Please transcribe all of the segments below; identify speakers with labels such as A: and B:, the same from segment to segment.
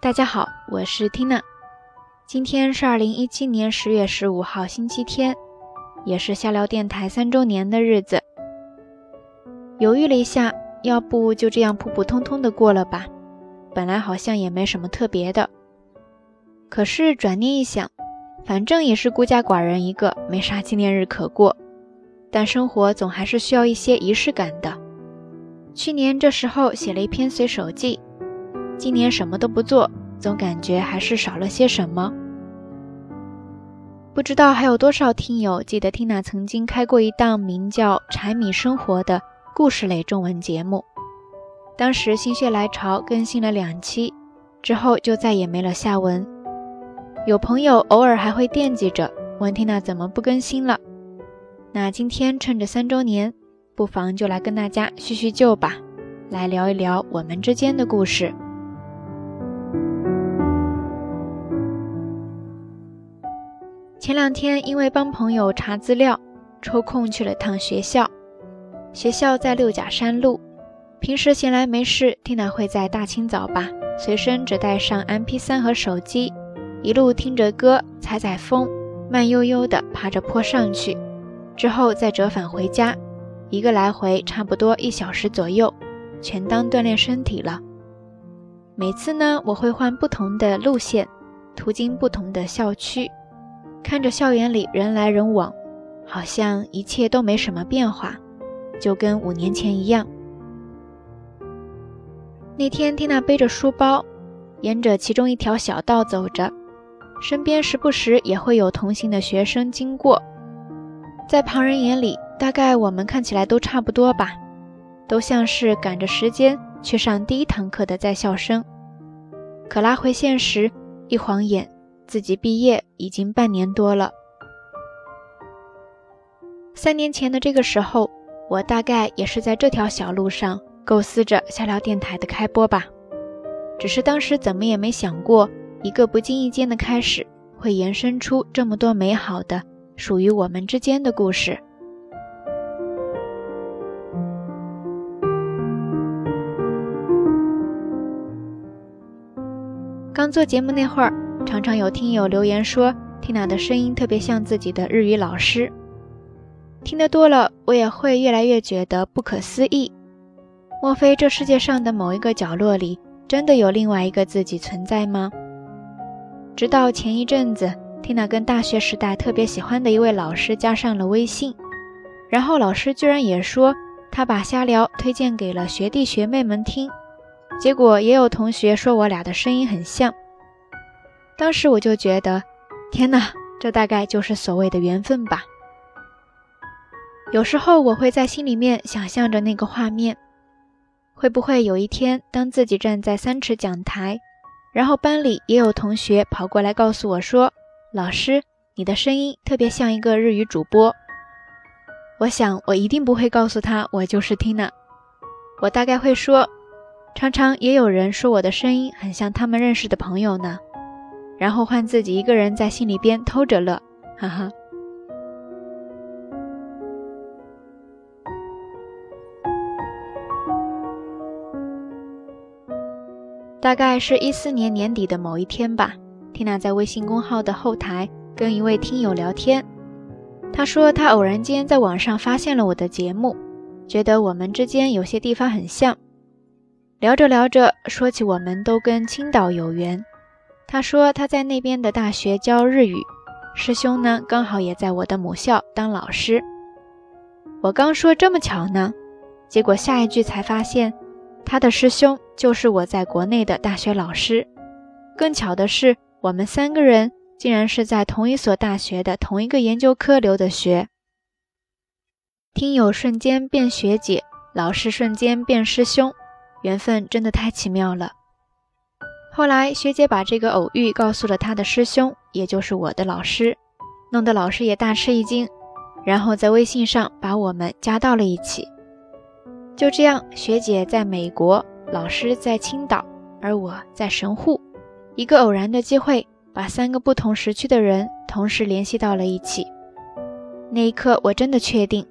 A: 大家好，我是 Tina。今天是二零一七年十月十五号，星期天，也是下聊电台三周年的日子。犹豫了一下，要不就这样普普通通的过了吧？本来好像也没什么特别的。可是转念一想，反正也是孤家寡人一个，没啥纪念日可过。但生活总还是需要一些仪式感的。去年这时候写了一篇随手记。今年什么都不做，总感觉还是少了些什么。不知道还有多少听友记得 Tina 曾经开过一档名叫《柴米生活》的故事类中文节目，当时心血来潮更新了两期，之后就再也没了下文。有朋友偶尔还会惦记着，问 Tina 怎么不更新了。那今天趁着三周年，不妨就来跟大家叙叙旧吧，来聊一聊我们之间的故事。前两天因为帮朋友查资料，抽空去了趟学校。学校在六甲山路。平时闲来没事，Tina 会在大清早吧，随身只带上 MP3 和手机，一路听着歌，踩踩风，慢悠悠地爬着坡上去，之后再折返回家，一个来回差不多一小时左右，全当锻炼身体了。每次呢，我会换不同的路线，途经不同的校区。看着校园里人来人往，好像一切都没什么变化，就跟五年前一样。那天，缇娜背着书包，沿着其中一条小道走着，身边时不时也会有同行的学生经过。在旁人眼里，大概我们看起来都差不多吧，都像是赶着时间去上第一堂课的在校生。可拉回现实，一晃眼。自己毕业已经半年多了。三年前的这个时候，我大概也是在这条小路上构思着下聊电台的开播吧。只是当时怎么也没想过，一个不经意间的开始，会延伸出这么多美好的属于我们之间的故事。刚做节目那会儿。常常有听友留言说，Tina 的声音特别像自己的日语老师。听得多了，我也会越来越觉得不可思议。莫非这世界上的某一个角落里，真的有另外一个自己存在吗？直到前一阵子，Tina 跟大学时代特别喜欢的一位老师加上了微信，然后老师居然也说他把瞎聊推荐给了学弟学妹们听，结果也有同学说我俩的声音很像。当时我就觉得，天哪，这大概就是所谓的缘分吧。有时候我会在心里面想象着那个画面，会不会有一天，当自己站在三尺讲台，然后班里也有同学跑过来告诉我说：“老师，你的声音特别像一个日语主播。”我想，我一定不会告诉他我就是 Tina，我大概会说，常常也有人说我的声音很像他们认识的朋友呢。然后换自己一个人在心里边偷着乐，哈哈。大概是一四年年底的某一天吧，Tina 在微信公号的后台跟一位听友聊天，他说他偶然间在网上发现了我的节目，觉得我们之间有些地方很像。聊着聊着，说起我们都跟青岛有缘。他说他在那边的大学教日语，师兄呢刚好也在我的母校当老师。我刚说这么巧呢，结果下一句才发现，他的师兄就是我在国内的大学老师。更巧的是，我们三个人竟然是在同一所大学的同一个研究科留的学。听友瞬间变学姐，老师瞬间变师兄，缘分真的太奇妙了。后来，学姐把这个偶遇告诉了她的师兄，也就是我的老师，弄得老师也大吃一惊，然后在微信上把我们加到了一起。就这样，学姐在美国，老师在青岛，而我在神户，一个偶然的机会，把三个不同时区的人同时联系到了一起。那一刻，我真的确定，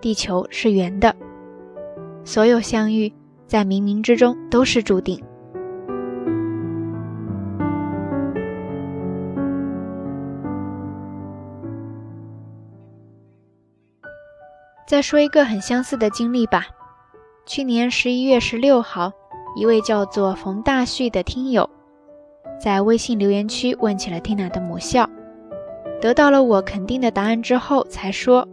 A: 地球是圆的，所有相遇在冥冥之中都是注定。再说一个很相似的经历吧。去年十一月十六号，一位叫做冯大旭的听友在微信留言区问起了 Tina 的母校，得到了我肯定的答案之后，才说：“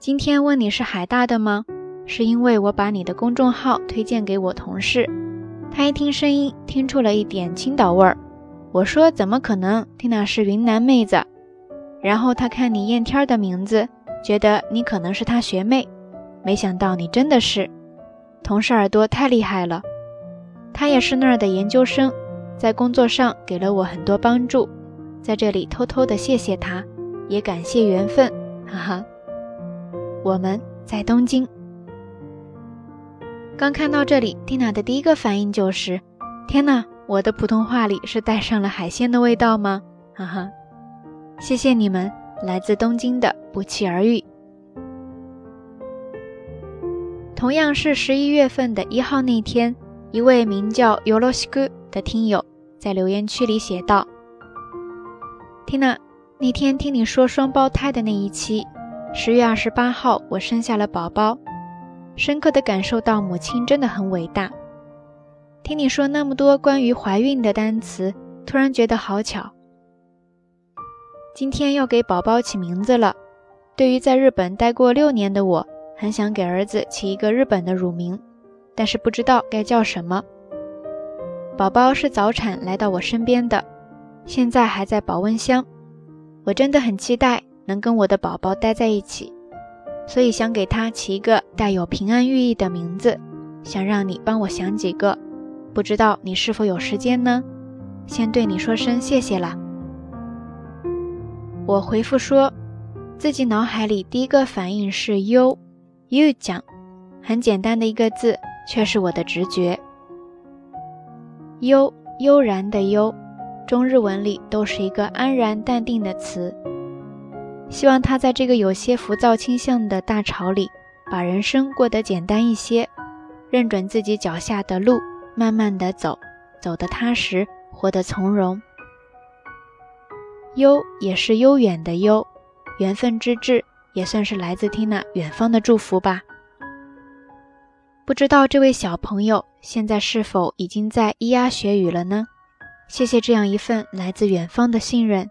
A: 今天问你是海大的吗？是因为我把你的公众号推荐给我同事，他一听声音听出了一点青岛味儿。我说怎么可能，Tina 是云南妹子。然后他看你燕天的名字。”觉得你可能是他学妹，没想到你真的是。同事耳朵太厉害了，他也是那儿的研究生，在工作上给了我很多帮助，在这里偷偷的谢谢他，也感谢缘分，哈哈。我们在东京。刚看到这里蒂娜的第一个反应就是：天哪，我的普通话里是带上了海鲜的味道吗？哈哈，谢谢你们。来自东京的不期而遇，同样是十一月份的一号那天，一位名叫 Yoroshiku 的听友在留言区里写道：“Tina，那天听你说双胞胎的那一期，十月二十八号我生下了宝宝，深刻的感受到母亲真的很伟大。听你说那么多关于怀孕的单词，突然觉得好巧。”今天要给宝宝起名字了。对于在日本待过六年的我，很想给儿子起一个日本的乳名，但是不知道该叫什么。宝宝是早产来到我身边的，现在还在保温箱。我真的很期待能跟我的宝宝待在一起，所以想给他起一个带有平安寓意的名字，想让你帮我想几个。不知道你是否有时间呢？先对你说声谢谢啦。我回复说，自己脑海里第一个反应是悠，悠讲，很简单的一个字，却是我的直觉。悠悠然的悠，中日文里都是一个安然淡定的词。希望他在这个有些浮躁倾向的大潮里，把人生过得简单一些，认准自己脚下的路，慢慢的走，走得踏实，活得从容。悠也是悠远的悠，缘分之至也算是来自缇娜远方的祝福吧。不知道这位小朋友现在是否已经在咿呀学语了呢？谢谢这样一份来自远方的信任。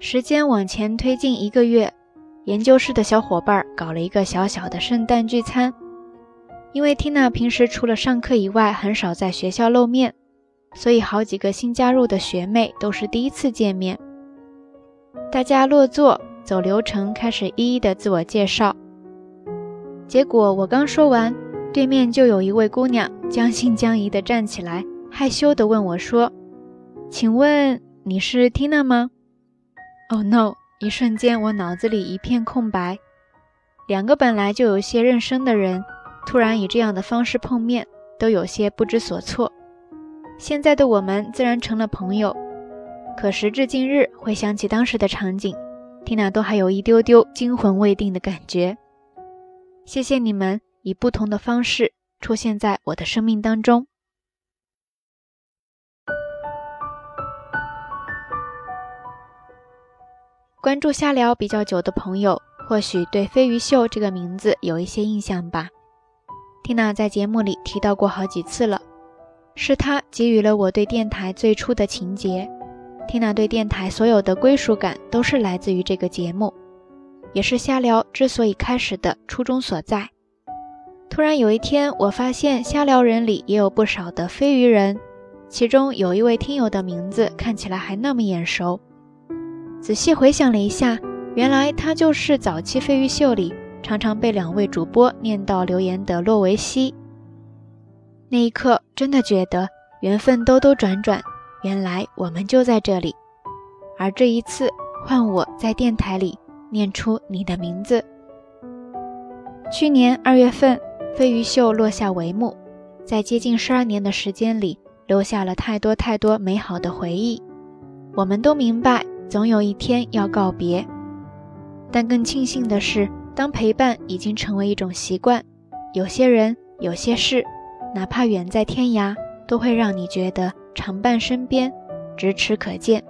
A: 时间往前推进一个月。研究室的小伙伴搞了一个小小的圣诞聚餐，因为 Tina 平时除了上课以外很少在学校露面，所以好几个新加入的学妹都是第一次见面。大家落座，走流程，开始一一的自我介绍。结果我刚说完，对面就有一位姑娘将信将疑的站起来，害羞的问我说：“请问你是 Tina 吗？”Oh no！一瞬间，我脑子里一片空白。两个本来就有些认生的人，突然以这样的方式碰面，都有些不知所措。现在的我们自然成了朋友，可时至今日，回想起当时的场景，缇娜都还有一丢丢惊魂未定的感觉。谢谢你们以不同的方式出现在我的生命当中。关注瞎聊比较久的朋友，或许对飞鱼秀这个名字有一些印象吧。Tina 在节目里提到过好几次了，是他给予了我对电台最初的情节。Tina 对电台所有的归属感都是来自于这个节目，也是瞎聊之所以开始的初衷所在。突然有一天，我发现瞎聊人里也有不少的飞鱼人，其中有一位听友的名字看起来还那么眼熟。仔细回想了一下，原来他就是早期飞鱼秀里常常被两位主播念到留言的洛维西。那一刻，真的觉得缘分兜兜转转，原来我们就在这里。而这一次，换我在电台里念出你的名字。去年二月份，飞鱼秀落下帷幕，在接近十二年的时间里，留下了太多太多美好的回忆。我们都明白。总有一天要告别，但更庆幸的是，当陪伴已经成为一种习惯，有些人、有些事，哪怕远在天涯，都会让你觉得常伴身边，咫尺可见。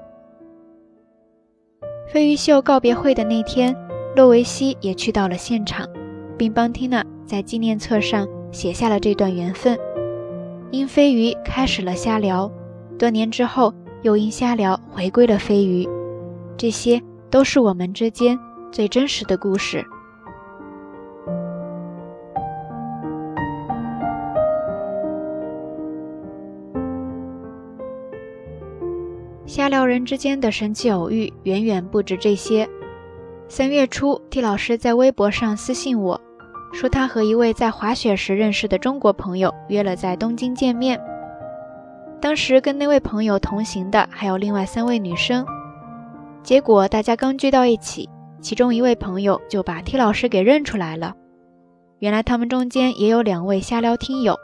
A: 飞鱼秀告别会的那天，洛维西也去到了现场，并帮缇娜在纪念册上写下了这段缘分。因飞鱼开始了瞎聊，多年之后又因瞎聊回归了飞鱼，这些都是我们之间最真实的故事。瞎聊人之间的神奇偶遇远远不止这些。三月初，T 老师在微博上私信我说，他和一位在滑雪时认识的中国朋友约了在东京见面。当时跟那位朋友同行的还有另外三位女生。结果大家刚聚到一起，其中一位朋友就把 T 老师给认出来了。原来他们中间也有两位瞎聊听友。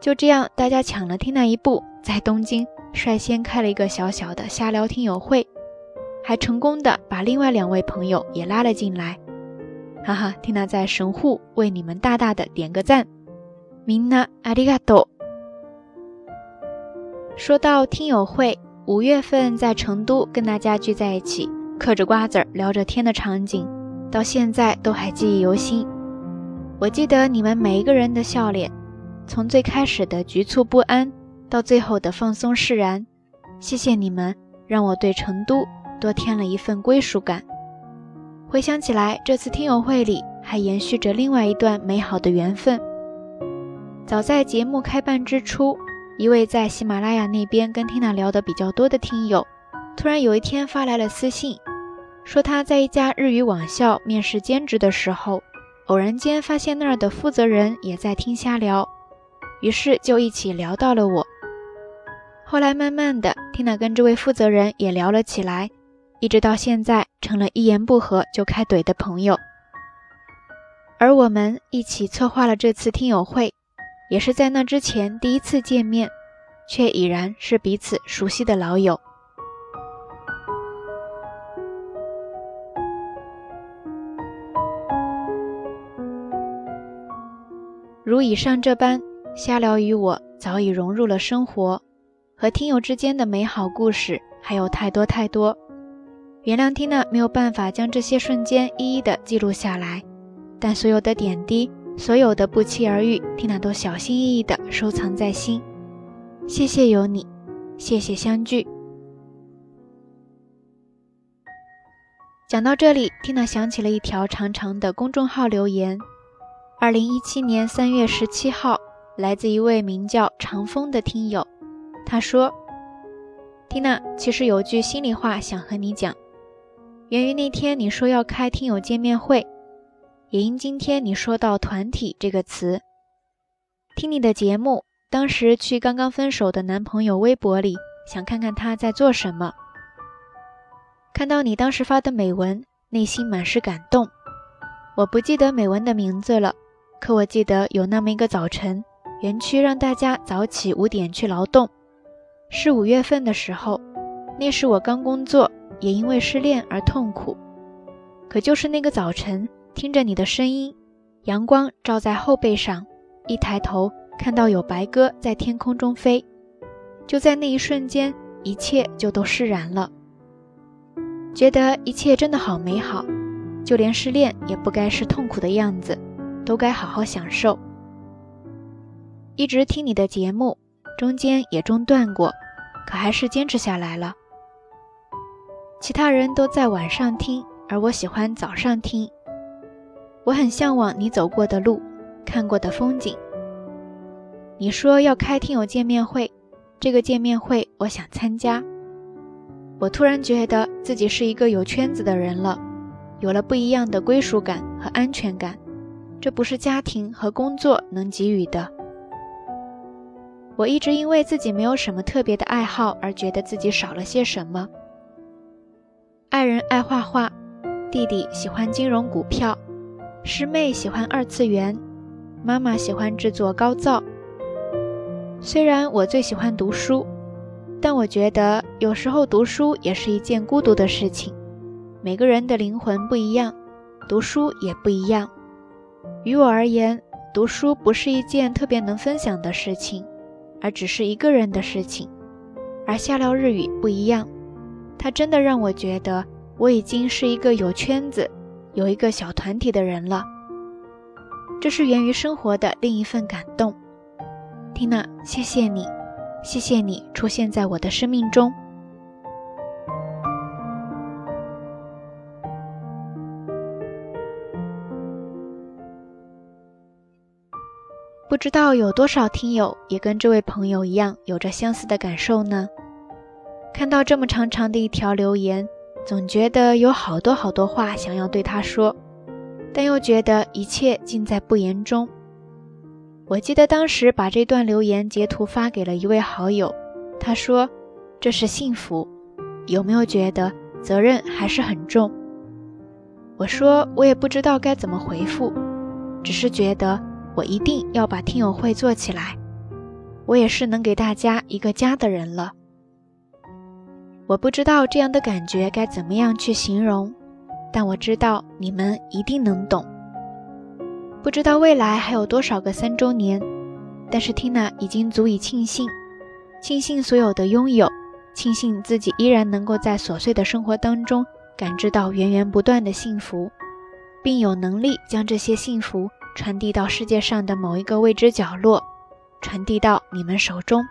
A: 就这样，大家抢了 T 那一步，在东京。率先开了一个小小的瞎聊听友会，还成功的把另外两位朋友也拉了进来。哈哈，缇娜在神户为你们大大的点个赞。みんなありがとう。说到听友会， 五月份在成都跟大家聚在一起，嗑着瓜子儿聊着天的场景，到现在都还记忆犹新。我记得你们每一个人的笑脸，从最开始的局促不安。到最后的放松释然，谢谢你们，让我对成都多添了一份归属感。回想起来，这次听友会里还延续着另外一段美好的缘分。早在节目开办之初，一位在喜马拉雅那边跟缇娜聊得比较多的听友，突然有一天发来了私信，说他在一家日语网校面试兼职的时候，偶然间发现那儿的负责人也在听瞎聊，于是就一起聊到了我。后来慢慢的，缇娜跟这位负责人也聊了起来，一直到现在成了一言不合就开怼的朋友。而我们一起策划了这次听友会，也是在那之前第一次见面，却已然是彼此熟悉的老友。如以上这般，瞎聊与我早已融入了生活。和听友之间的美好故事还有太多太多，原谅缇娜没有办法将这些瞬间一一的记录下来，但所有的点滴，所有的不期而遇，缇娜都小心翼翼的收藏在心。谢谢有你，谢谢相聚。讲到这里，缇娜想起了一条长长的公众号留言，二零一七年三月十七号，来自一位名叫长风的听友。他说：“缇娜，其实有句心里话想和你讲，源于那天你说要开听友见面会，也因今天你说到‘团体’这个词。听你的节目，当时去刚刚分手的男朋友微博里，想看看他在做什么。看到你当时发的美文，内心满是感动。我不记得美文的名字了，可我记得有那么一个早晨，园区让大家早起五点去劳动。”是五月份的时候，那时我刚工作，也因为失恋而痛苦。可就是那个早晨，听着你的声音，阳光照在后背上，一抬头看到有白鸽在天空中飞，就在那一瞬间，一切就都释然了，觉得一切真的好美好，就连失恋也不该是痛苦的样子，都该好好享受。一直听你的节目。中间也中断过，可还是坚持下来了。其他人都在晚上听，而我喜欢早上听。我很向往你走过的路，看过的风景。你说要开听友见面会，这个见面会我想参加。我突然觉得自己是一个有圈子的人了，有了不一样的归属感和安全感，这不是家庭和工作能给予的。我一直因为自己没有什么特别的爱好而觉得自己少了些什么。爱人爱画画，弟弟喜欢金融股票，师妹喜欢二次元，妈妈喜欢制作高皂。虽然我最喜欢读书，但我觉得有时候读书也是一件孤独的事情。每个人的灵魂不一样，读书也不一样。于我而言，读书不是一件特别能分享的事情。而只是一个人的事情。而下聊日语不一样，它真的让我觉得我已经是一个有圈子、有一个小团体的人了。这是源于生活的另一份感动。缇娜，谢谢你，谢谢你出现在我的生命中。不知道有多少听友也跟这位朋友一样有着相似的感受呢？看到这么长长的一条留言，总觉得有好多好多话想要对他说，但又觉得一切尽在不言中。我记得当时把这段留言截图发给了一位好友，他说：“这是幸福，有没有觉得责任还是很重？”我说：“我也不知道该怎么回复，只是觉得。”我一定要把听友会做起来，我也是能给大家一个家的人了。我不知道这样的感觉该怎么样去形容，但我知道你们一定能懂。不知道未来还有多少个三周年，但是 Tina 已经足以庆幸，庆幸所有的拥有，庆幸自己依然能够在琐碎的生活当中感知到源源不断的幸福，并有能力将这些幸福。传递到世界上的某一个未知角落，传递到你们手中。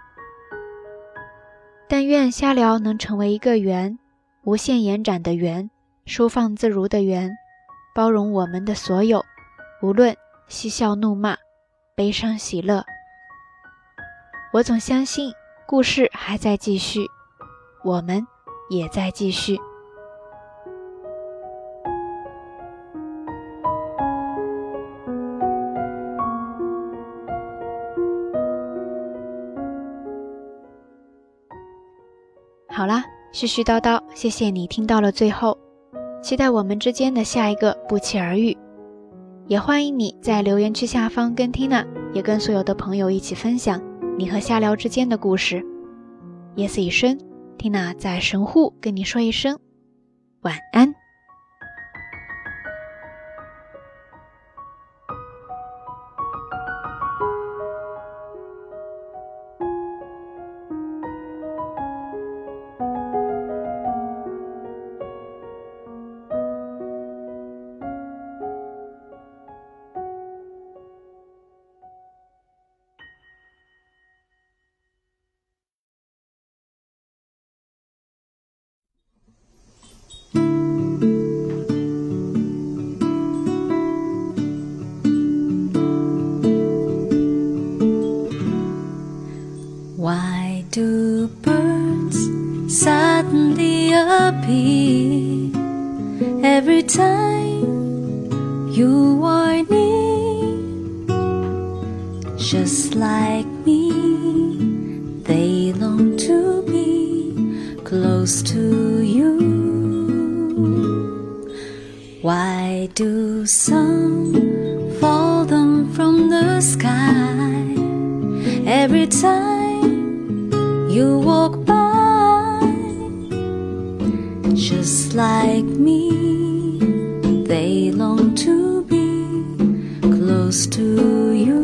A: 但愿瞎聊能成为一个圆，无限延展的圆，收放自如的圆，包容我们的所有，无论嬉笑怒骂，悲伤喜乐。我总相信故事还在继续，我们也在继续。絮絮叨叨，谢谢你听到了最后，期待我们之间的下一个不期而遇，也欢迎你在留言区下方跟 Tina，也跟所有的朋友一起分享你和瞎聊之间的故事。夜色已深，Tina 在神户跟你说一声晚安。
B: Every time you walk by? Just like me they long to be close to you.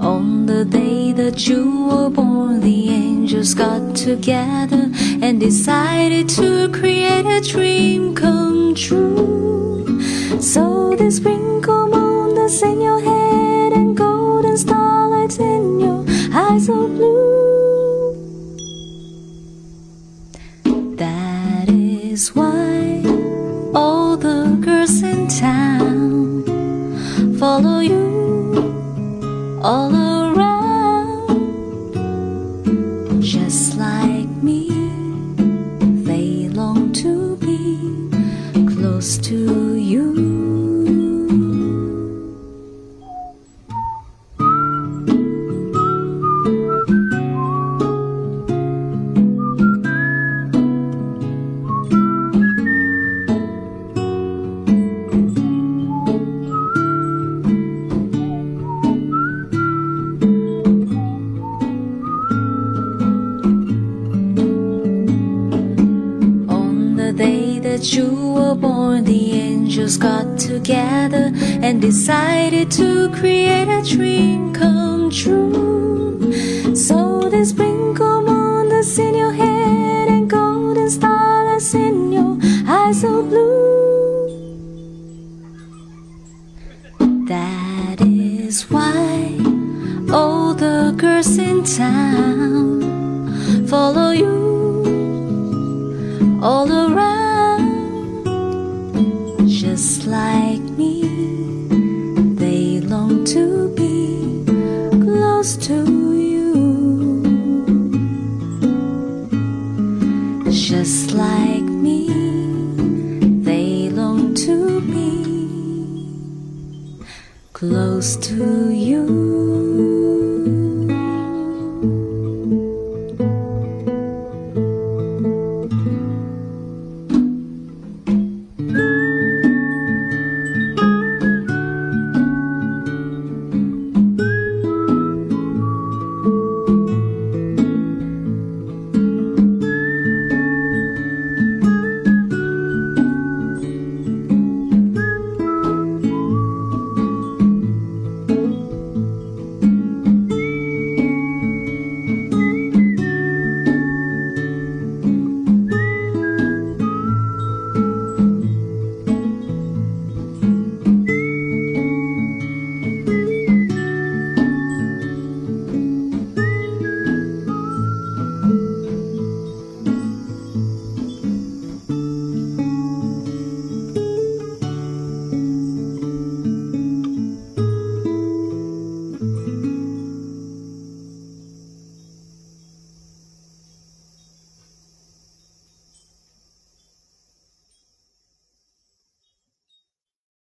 B: On the day that you were born, the angels got together and decided to create a dream come true. So they sprinkle moon that's in your head and golden starlights in your eyes of blue. That is why all the girls in town follow you all day that you were born, the angels got together and decided to create a dream come true. So they sprinkle moon that's in your head and golden stars in your eyes so blue. That is why all the girls in town follow you all just like me. They long to be close to you.